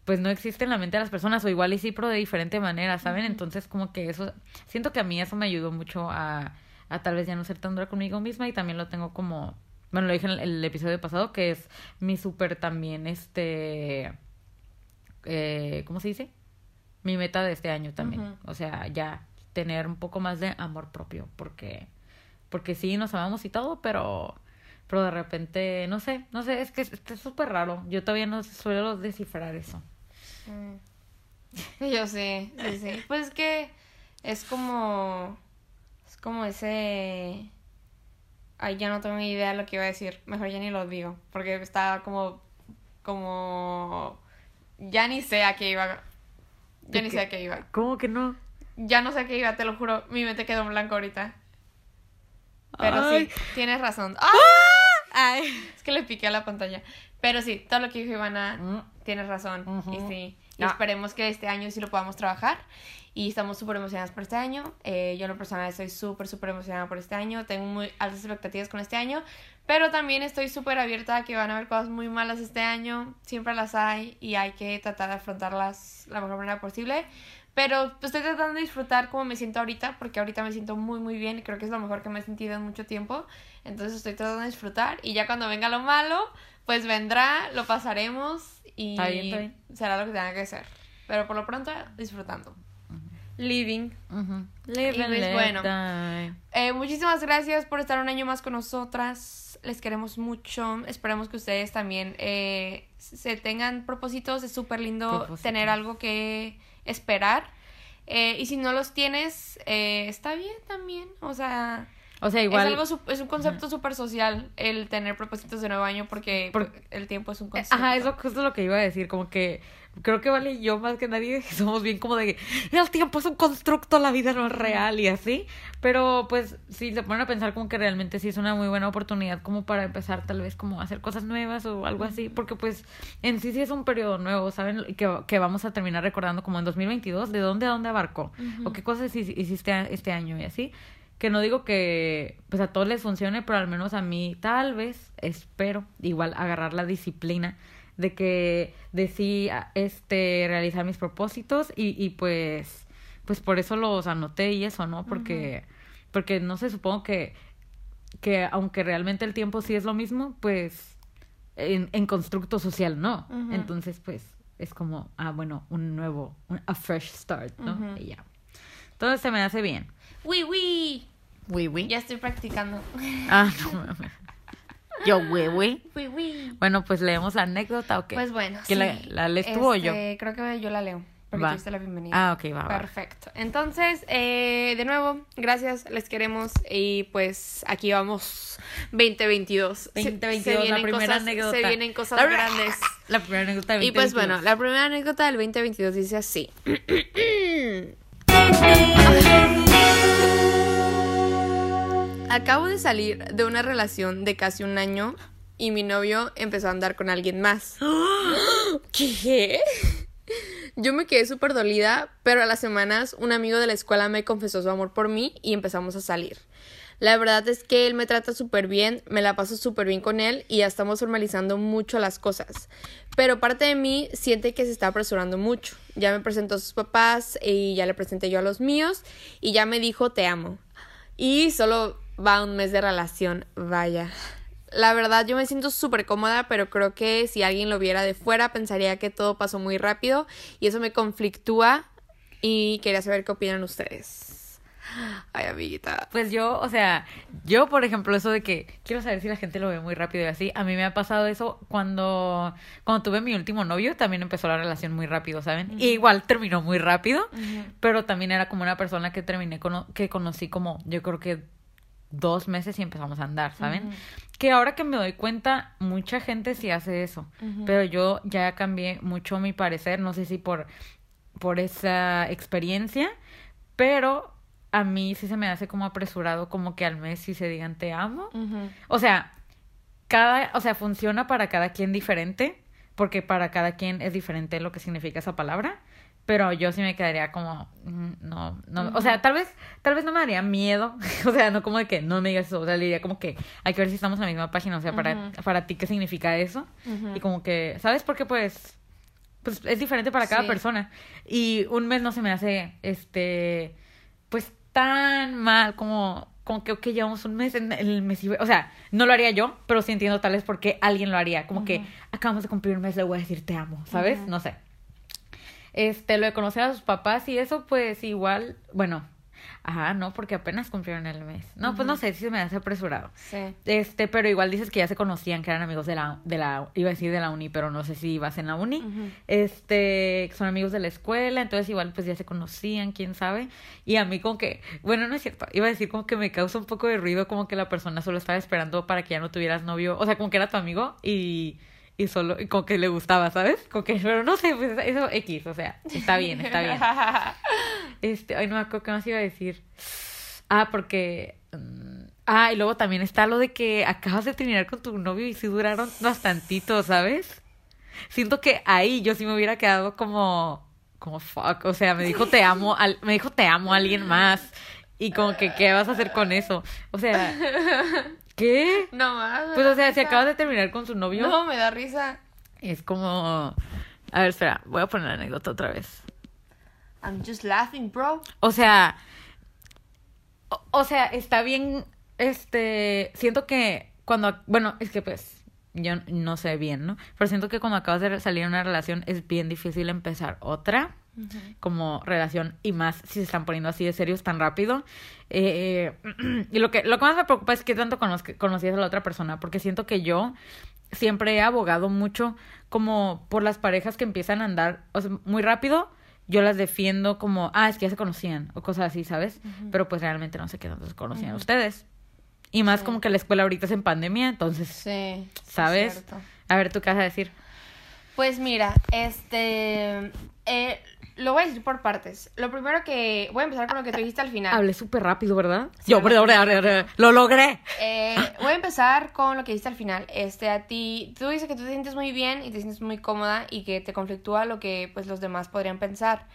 pues no existe en la mente de las personas, o igual y sí, pero de diferente manera, ¿saben? Entonces, como que eso, siento que a mí eso me ayudó mucho a, a tal vez ya no ser tan dura conmigo misma y también lo tengo como, bueno, lo dije en el, el episodio pasado, que es mi súper también, este, eh, ¿cómo se dice? Mi meta de este año también, o sea, ya tener un poco más de amor propio, porque, porque sí, nos amamos y todo, pero... Pero de repente, no sé, no sé, es que es súper raro. Yo todavía no suelo descifrar eso. Mm. Yo sí, sí, sí. Pues es que es como. Es como ese. Ay, ya no tengo ni idea de lo que iba a decir. Mejor ya ni lo digo. Porque estaba como. Como. Ya ni sé a qué iba. Ya ¿De ni qué? sé a qué iba. ¿Cómo que no? Ya no sé a qué iba, te lo juro. Mi mente quedó en blanco ahorita. Pero Ay. sí, tienes razón. ¡Ah! Ay, es que le piqué a la pantalla. Pero sí, todo lo que dijo Ivana, Mm. tienes razón. Ujú. Y sí. Y Ah. esperemos que este año sí lo podamos trabajar. Y estamos súper emocionadas por este año. Eh, yo en lo personal estoy súper, súper emocionada por este año. Tengo muy altas expectativas con este año. Pero también estoy súper abierta a que van a haber cosas muy malas este año. Siempre las hay y hay que tratar de afrontarlas la mejor manera posible. Pero pues, estoy tratando de disfrutar como me siento ahorita, porque ahorita me siento muy, muy bien y creo que es lo mejor que me he sentido en mucho tiempo. Entonces estoy tratando de disfrutar y ya cuando venga lo malo, pues vendrá, lo pasaremos y Está bien, está bien. será lo que tenga que ser. Pero por lo pronto, disfrutando. Living. Live Y pues, bueno. Eh, muchísimas gracias por estar un año más con nosotras. Les queremos mucho. Esperemos que ustedes también eh, se tengan propósitos. Es súper lindo Propósitos. tener algo que esperar. Eh, y si no los tienes, eh, está bien también. O sea, O sea, igual. es, algo, es un concepto súper social el tener propósitos de nuevo año porque Por- el tiempo es un concepto. Ajá, es lo, justo lo que iba a decir, como que creo que Vale y yo más que nadie somos bien como de que el tiempo es un constructo, la vida no es real y así, pero pues si se ponen a pensar como que realmente sí es una muy buena oportunidad como para empezar tal vez como a hacer cosas nuevas o algo así, porque pues en sí sí es un periodo nuevo, ¿saben? Que, que vamos a terminar recordando como en 2022, de dónde a dónde abarcó o qué cosas hici- hiciste este año y así. Que no digo que pues a todos les funcione, pero al menos a mí tal vez, espero, igual agarrar la disciplina de que decidí este, realizar mis propósitos y, y pues, pues por eso los anoté y eso, ¿no? Porque, porque no sé, supongo que, que aunque realmente el tiempo sí es lo mismo, pues en, en constructo social no. Entonces, pues es como, ah, bueno, un nuevo, un- a fresh start, ¿no? Y ya. Entonces se me hace bien. Uy, uy. Uy, uy. Ya estoy practicando. Ah, no mames. Yo, uy. Bueno, pues leemos la anécdota o qué. Pues bueno. ¿Quién la- sí. la lees tú o yo? Este, Creo que yo la leo. Porque Va. tú diste la bienvenida. Ah, ok, va, va. Perfecto. Entonces, eh, de nuevo, gracias, les queremos y pues aquí vamos 2022. Se- 2022, se la vienen primera cosas, anécdota. Se vienen cosas La- grandes. La primera anécdota del Y pues 2022. bueno, la primera anécdota del 2022 dice así. Acabo de salir de una relación de casi un año y mi novio empezó a andar con alguien más. ¿Qué? Yo me quedé súper dolida, pero a las semanas un amigo de la escuela me confesó su amor por mí y empezamos a salir. La verdad es que él me trata súper bien, me la paso súper bien con él y ya estamos formalizando mucho las cosas. Pero parte de mí siente que se está apresurando mucho. Ya me presentó a sus papás y ya le presenté yo a los míos y ya me dijo te amo. Y solo va un mes de relación, vaya. La verdad yo me siento súper cómoda, pero creo que si alguien lo viera de fuera pensaría que todo pasó muy rápido y eso me conflictúa y quería saber qué opinan ustedes. Ay, amiguita. Pues yo, o sea, yo, por ejemplo, eso de que quiero saber si la gente lo ve muy rápido y así, a mí me ha pasado eso cuando, cuando tuve mi último novio, también empezó la relación muy rápido, ¿saben? Y igual terminó muy rápido, pero también era como una persona que terminé, cono- que conocí como, yo creo que dos meses y empezamos a andar, ¿saben? Que ahora que me doy cuenta, mucha gente sí hace eso, pero yo ya cambié mucho mi parecer, no sé si por, por esa experiencia, pero a mí sí se me hace como apresurado como que al mes sí se digan te amo. O sea, cada, o sea, funciona para cada quien diferente, porque para cada quien es diferente lo que significa esa palabra, pero yo sí me quedaría como mm, no, no, o sea, tal vez tal vez no me daría miedo, o sea, no como de que no me digas eso, o sea, le diría como que hay que ver si estamos en la misma página, o sea, para para ti qué significa eso y como que, ¿sabes? Porque pues pues es diferente para cada Sí. persona. Y un mes no se me hace este pues tan mal como como que ok, llevamos un mes en el mes y- o sea no lo haría yo pero sí entiendo tal vez porque alguien lo haría como que acabamos de cumplir un mes le voy a decir te amo sabes no sé este lo de conocer a sus papás y eso pues igual bueno ajá no porque apenas cumplieron el mes no pues no sé si se me hace apresurado Sí. este, pero igual dices que ya se conocían, que eran amigos de la, de la, iba a decir de la uni, pero no sé si ibas en la uni. Ujú. Este, que son amigos de la escuela, entonces igual pues ya se conocían, quién sabe. Y a mí como que, bueno, no es cierto, iba a decir como que me causa un poco de ruido, como que la persona solo estaba esperando para que ya no tuvieras novio, o sea, como que era tu amigo y, y solo, y como que le gustaba, ¿sabes? Como que, pero no sé, pues eso X, o sea, está bien, está bien. Este, ay, no me acuerdo qué más iba a decir. Ah, porque. mm, Ah, y luego también está lo de que acabas de terminar con tu novio y sí duraron bastantito, ¿sabes? Siento que ahí yo sí me hubiera quedado como. Como fuck. O sea, me dijo te amo, al, me dijo te amo a alguien más. Y como que, ¿qué vas a hacer con eso? O sea, ¿qué? No más. Pues, o sea, si risa. acabas de terminar con su novio, No, me da risa. es como. A ver, espera, voy a poner la anécdota otra vez. I'm just laughing, bro. O sea, o, o sea, está bien, este, siento que cuando, bueno, es que pues, yo no sé bien, ¿no? Pero siento que cuando acabas de salir de una relación es bien difícil empezar otra como relación y más si se están poniendo así de serios tan rápido. Eh, y lo que, lo que más me preocupa es que tanto conozc- conocías a la otra persona, porque siento que yo siempre he abogado mucho como por las parejas que empiezan a andar o sea, muy rápido. Yo las defiendo como, ah, es que ya se conocían o cosas así, ¿sabes? Pero pues realmente no sé qué tanto se conocían ustedes. Y más como que la escuela ahorita es en pandemia, entonces, Sí. ¿sabes? A ver, ¿tú qué vas a decir? Pues mira, este. eh, lo voy a decir por partes. Lo primero que. Voy a empezar con lo que tú dijiste al final. Hablé súper rápido, ¿verdad? Sí, Yo, perdón, lo logré. Eh, voy a empezar con lo que dijiste al final. Este, a ti, tú dices que tú te sientes muy bien y te sientes muy cómoda y que te conflictúa lo que pues los demás podrían pensar.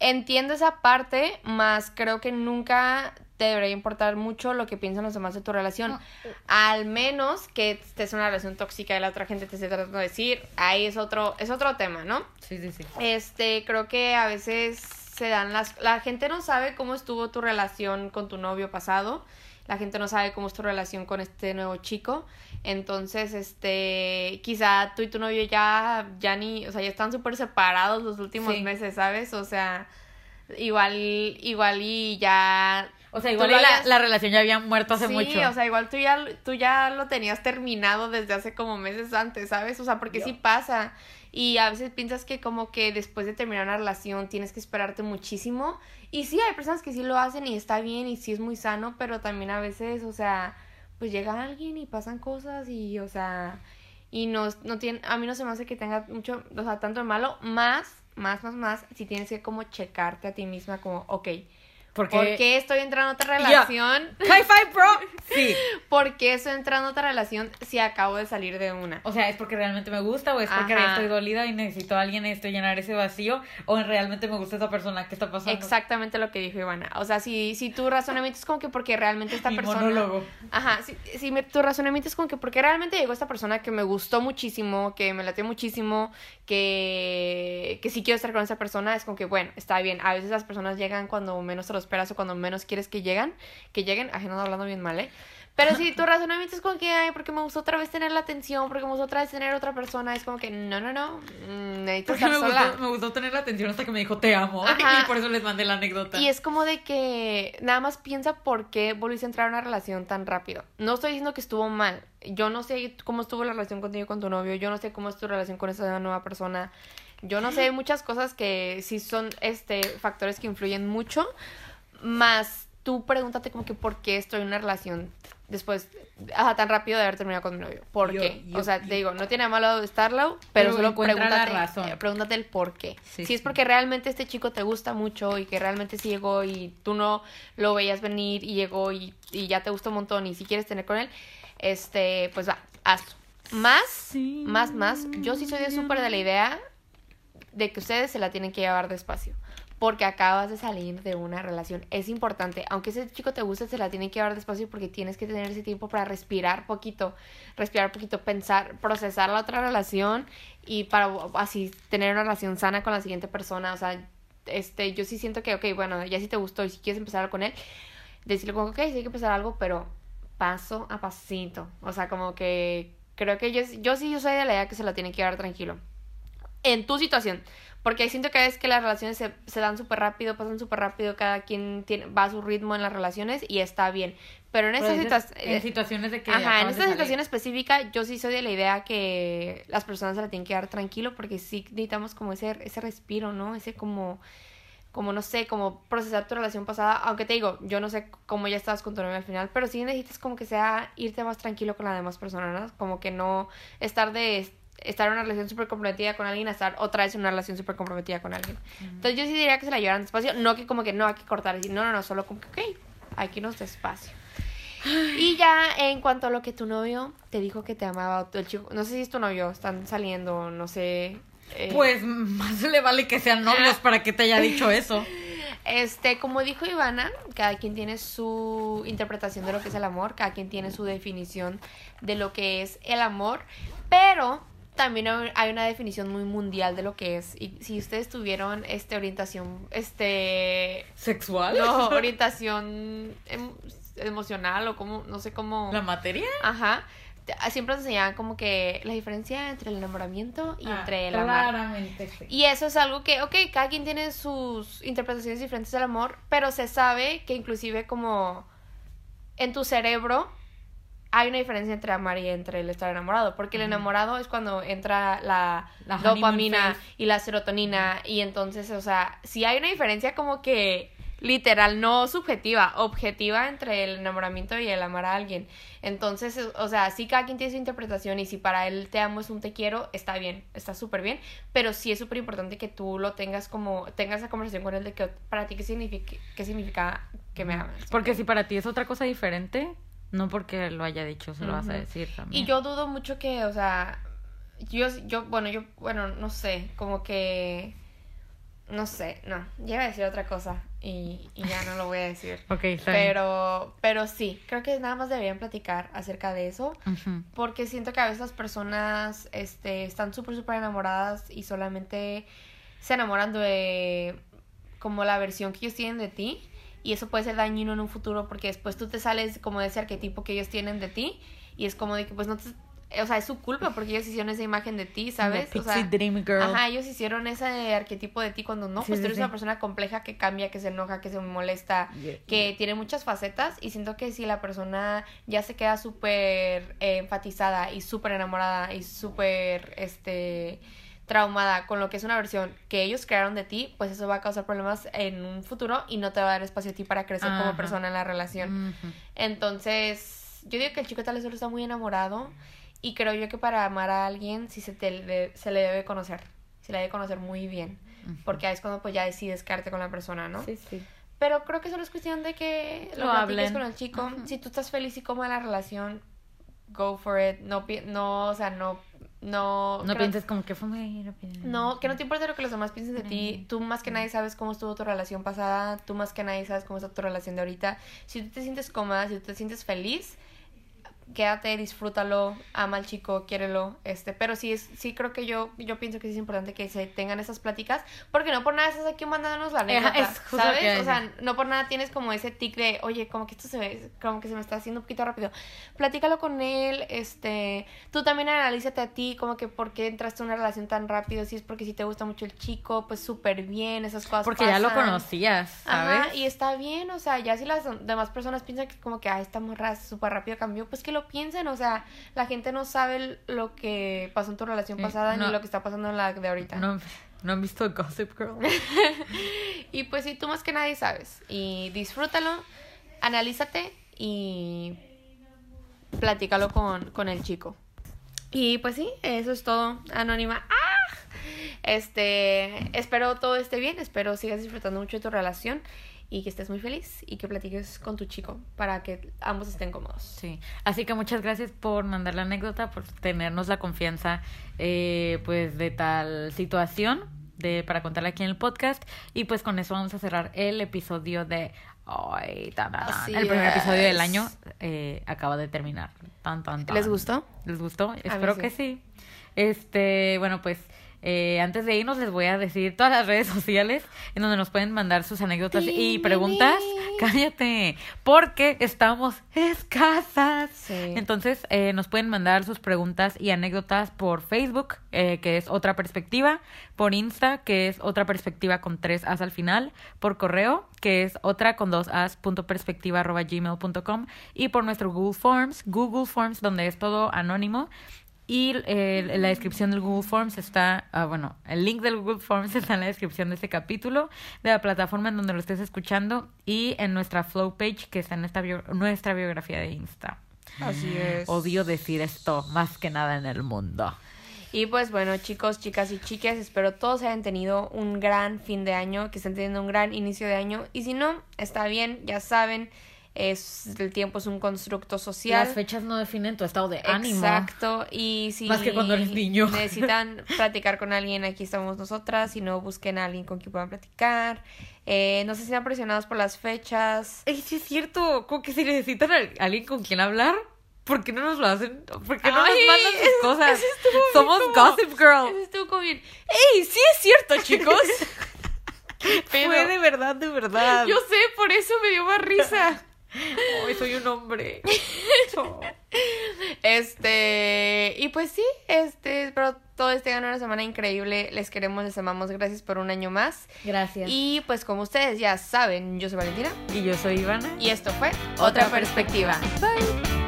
Entiendo esa parte, más creo que nunca te debería importar mucho lo que piensan los demás de tu relación. No. Al menos que estés en una relación tóxica y la otra gente te esté tratando de decir, ahí es otro, es otro tema, ¿no? Sí, sí, sí. Este, creo que a veces se dan las... La gente no sabe cómo estuvo tu relación con tu novio pasado. La gente no sabe cómo es tu relación con este nuevo chico. Entonces, este, quizá tú y tu novio ya, ya ni, o sea, ya están súper separados los últimos Sí. meses, ¿sabes? O sea, igual, igual y ya... O sea, igual la, hayas- la relación ya había muerto hace sí, mucho. o sea, igual tú ya, tú ya lo tenías terminado desde hace como meses antes, ¿sabes? O sea, porque sí pasa. Y a veces piensas que como que después de terminar una relación tienes que esperarte muchísimo. Y sí, hay personas que sí lo hacen y está bien y sí es muy sano, pero también a veces, o sea, pues llega alguien y pasan cosas y, o sea, y no, no tiene, a mí no se me hace que tenga mucho, o sea, tanto de malo, más, más, más, más, si tienes que como checarte a ti misma como, ok, porque... ¿por qué estoy entrando a otra relación? High five, bro. Sí. ¿Por qué estoy entrando a otra relación si acabo de salir de una? O sea, ¿es porque realmente me gusta o es porque Ajá. estoy dolida y necesito a alguien esto llenar ese vacío? ¿O realmente me gusta esa persona? ¿Qué está pasando? Exactamente lo que dijo Ivana. O sea, si, si tu razonamiento es como que porque realmente esta Mi persona... monólogo. Ajá, si, si me- tu razonamiento es como que porque realmente llegó esta persona que me gustó muchísimo, que me latió muchísimo, que, que sí quiero estar con esa persona, es como que, bueno, está bien. A veces las personas llegan cuando menos te lo esperas o cuando menos quieres que llegan, que lleguen, ajá, no hablando bien mal, ¿eh? Pero si tu razonamiento es como que, ay, porque me gustó otra vez tener la atención, porque me gustó otra vez tener otra persona, es como que, no, no, no, mm, necesito Porque estar me sola. gustó, me gustó tener la atención hasta que me dijo te amo. Ajá. Y por eso les mandé la anécdota. Y es como de que nada más piensa por qué volviste a entrar a una relación tan rápido. No estoy diciendo que estuvo mal. Yo no sé cómo estuvo la relación contigo y con tu novio. Yo no sé cómo es tu relación con esa nueva persona. Yo no sé muchas cosas que sí son este factores que influyen mucho. Más tú pregúntate como que por qué estoy en una relación después ajá, tan rápido de haber terminado con mi novio. ¿Por Yo- qué? yo- o sea, te digo, no tiene malo estarlo, pero, Pero solo la pregúntate, razón. eh, pregúntate el por qué. Sí, si es porque realmente este chico te gusta mucho y que realmente sí llegó y tú no lo veías venir y llegó y, y ya te gustó un montón y si quieres tener con él, este, pues va, hazlo. Más, Sí. más, más. Yo sí soy de súper de la idea de que ustedes se la tienen que llevar despacio. Porque acabas de salir de una relación. Es importante. Aunque ese chico te guste, se la tienen que llevar despacio porque tienes que tener ese tiempo para respirar poquito. Respirar poquito, pensar, procesar la otra relación y para así tener una relación sana con la siguiente persona. O sea, este, yo sí siento que, ok, bueno, ya si te gustó y si quieres empezar con él, decirle como, ok, sí hay que empezar algo, pero paso a pasito. O sea, como que creo que yo, yo sí yo soy de la idea que se la tiene que llevar tranquilo. En tu situación. Porque siento que a veces que las relaciones se, se dan súper rápido, pasan súper rápido, cada quien tiene, va a su ritmo en las relaciones y está bien. Pero en Pero esta dices, situación... En situaciones de que. Ajá, en esta situación específica yo sí soy de la idea que las personas se la tienen que dar tranquilo porque sí necesitamos como ese, ese respiro, ¿no? Ese como, como no sé, como procesar tu relación pasada, aunque te digo, yo no sé cómo ya estabas con tu novio al final, pero sí necesitas como que sea irte más tranquilo con las demás personas, ¿no? Como que no estar de estar en una relación súper comprometida con alguien a estar otra vez en una relación súper comprometida con alguien. Entonces yo sí diría que se la llevaran despacio, no que como que no hay que cortar, decir, no, no, no, solo como que, ok, hay que irnos despacio. Y ya en cuanto a lo que tu novio te dijo que te amaba, el chico, no sé si es tu novio, están saliendo, no sé. eh, Pues más le vale que sean novios para que te haya dicho eso. Este, como dijo Ivana, cada quien tiene su interpretación de lo que es el amor, cada quien tiene su definición de lo que es el amor, pero también hay una definición muy mundial de lo que es. Y si ustedes tuvieron este orientación, este ¿Sexual? no, orientación em- emocional o como, no sé cómo. ¿La materia? Ajá. te- Siempre nos enseñaban como que la diferencia entre el enamoramiento y Ah, entre el amar. Claramente sí. Y eso es algo que, ok, cada quien tiene sus interpretaciones diferentes del amor, pero se sabe que inclusive como en tu cerebro hay una diferencia entre amar y entre el estar enamorado, porque el enamorado es cuando entra la, dopamina y la serotonina y entonces, o sea, si hay una diferencia como que literal, no subjetiva, objetiva entre el enamoramiento y el amar a alguien. Entonces, o sea, sí cada quien tiene su interpretación y si para él te amo es un te quiero, está bien, está súper bien, pero sí es súper importante que tú lo tengas como, tengas esa conversación con él de que para ti qué significa, qué significa que me amas. Porque si para ti es otra cosa diferente, no porque lo haya dicho, se lo vas a decir también. Y yo dudo mucho que, o sea, yo, yo, bueno, yo, bueno, no sé, como que, no sé, no, ya iba a decir otra cosa. y, y ya no lo voy a decir. Ok, está. Pero, pero sí, creo que nada más deberían platicar acerca de eso. Porque siento que a veces las personas este, están súper, súper enamoradas y solamente se enamoran de como la versión que ellos tienen de ti. Y eso puede ser dañino en un futuro porque después tú te sales como de ese arquetipo que ellos tienen de ti. Y es como de que pues no te... O sea, es su culpa porque ellos hicieron esa imagen de ti, ¿sabes? The O sea, Dream Girl. Ajá, ellos hicieron ese arquetipo de ti cuando no, Sí, pues tú eres sí. una persona compleja que cambia, que se enoja, que se molesta, Yeah. que tiene muchas facetas y siento que si la persona ya se queda súper eh, enfatizada y súper enamorada y súper este traumada con lo que es una versión que ellos crearon de ti, pues eso va a causar problemas en un futuro y no te va a dar espacio a ti para crecer Ajá. como persona en la relación. Entonces, yo digo que el chico tal vez solo está muy enamorado y creo yo que para amar a alguien sí se, te le, se le debe conocer, se le debe conocer muy bien, Ujú. porque ahí es cuando pues ya decides quedarte con la persona, ¿no? Sí, sí. Pero creo que solo es cuestión de que lo, Lo hablen. con el chico. Si tú estás feliz y cómoda en la relación, go for it. No, no o sea, no, no. No pienses como que fue muy... No, que no te importa lo que los demás piensen de ti. Tú más que nadie sabes cómo estuvo tu relación pasada. Tú más que nadie sabes cómo está tu relación de ahorita. Si tú te sientes cómoda, si tú te sientes feliz, quédate, disfrútalo, ama al chico, quiérelo, este, pero sí es, sí creo que yo, yo pienso que sí es importante que se tengan esas pláticas, porque no por nada estás aquí mandándonos la anécdota, es que ¿sabes? a O sea, no por nada tienes como ese tic de, oye, como que esto se ve, como que se me está haciendo un poquito rápido. Platícalo con él, este, tú también analízate a ti, como que por qué entraste en una relación tan rápido, si es porque si te gusta mucho el chico, pues súper bien, esas cosas Porque ya lo conocías, ¿sabes? Ajá, y está bien, o sea, ya si las demás personas piensan que como que, ay, esta morra súper rápido cambió, pues que lo piensen, o sea, la gente no sabe lo que pasó en tu relación pasada no. ni lo que está pasando en la de ahorita. No, no han visto Gossip Girl. Y pues sí, tú más que nadie sabes. Y disfrútalo, analízate y platícalo con, con el chico. Y pues sí, eso es todo, Anónima. ¡Ah! Este, espero todo esté bien, espero sigas disfrutando mucho de tu relación y que estés muy feliz y que platiques con tu chico para que ambos estén cómodos. Sí, así que muchas gracias por mandar la anécdota, por tenernos la confianza eh, pues de tal situación de para contarla aquí en el podcast y pues con eso vamos a cerrar el episodio de hoy. tan, tan, tan. Así el primer episodio del año eh, acaba de terminar. Tan, tan, tan. ¿Les gustó? ¿Les gustó? Espero sí. que sí. Este, bueno, pues eh, antes de irnos les voy a decir todas las redes sociales en donde nos pueden mandar sus anécdotas y preguntas. Cállate, porque estamos escasas. Sí. Entonces eh, nos pueden mandar sus preguntas y anécdotas por Facebook, eh, que es otra perspectiva, por Insta, que es otra perspectiva con tres as al final, por correo, que es otra con dos as punto perspectiva arroba gmail punto com, y por nuestro Google Forms, Google Forms, donde es todo anónimo. Y eh, la descripción del Google Forms está, ah, bueno, el link del Google Forms está en la descripción de este capítulo, de la plataforma en donde lo estés escuchando y en nuestra flow page que está en esta bio- nuestra biografía de Insta. Así es. Odio decir esto más que nada en el mundo. Y pues bueno, chicos, chicas y chicas, espero todos hayan tenido un gran fin de año, que estén teniendo un gran inicio de año. Y si no, está bien, ya saben, es el tiempo es un constructo social. Las fechas no definen tu estado de ánimo. Exacto, y si Más que cuando eres niño. necesitan platicar con alguien, aquí estamos nosotras, si no, busquen a alguien con quien puedan platicar. Eh, no se sientan presionados por las fechas. Ey, sí es cierto, como que si necesitan a alguien con quien hablar, ¿por qué no nos lo hacen? ¿Por qué no Ay, nos mandan sus cosas? eso Somos como- Gossip Girl. Eso estuvo como bien. ¡Ey! Sí es cierto, chicos. Pero Fue de verdad, de verdad. yo sé, por eso me dio más risa. Ay, soy un hombre. Este, y pues sí, este, espero todo este tengan una semana increíble. Les queremos, les amamos. Gracias por un año más. Gracias. Y pues como ustedes ya saben, yo soy Valentina y yo soy Ivana. y esto fue Otra Otra Perspectiva. Bye.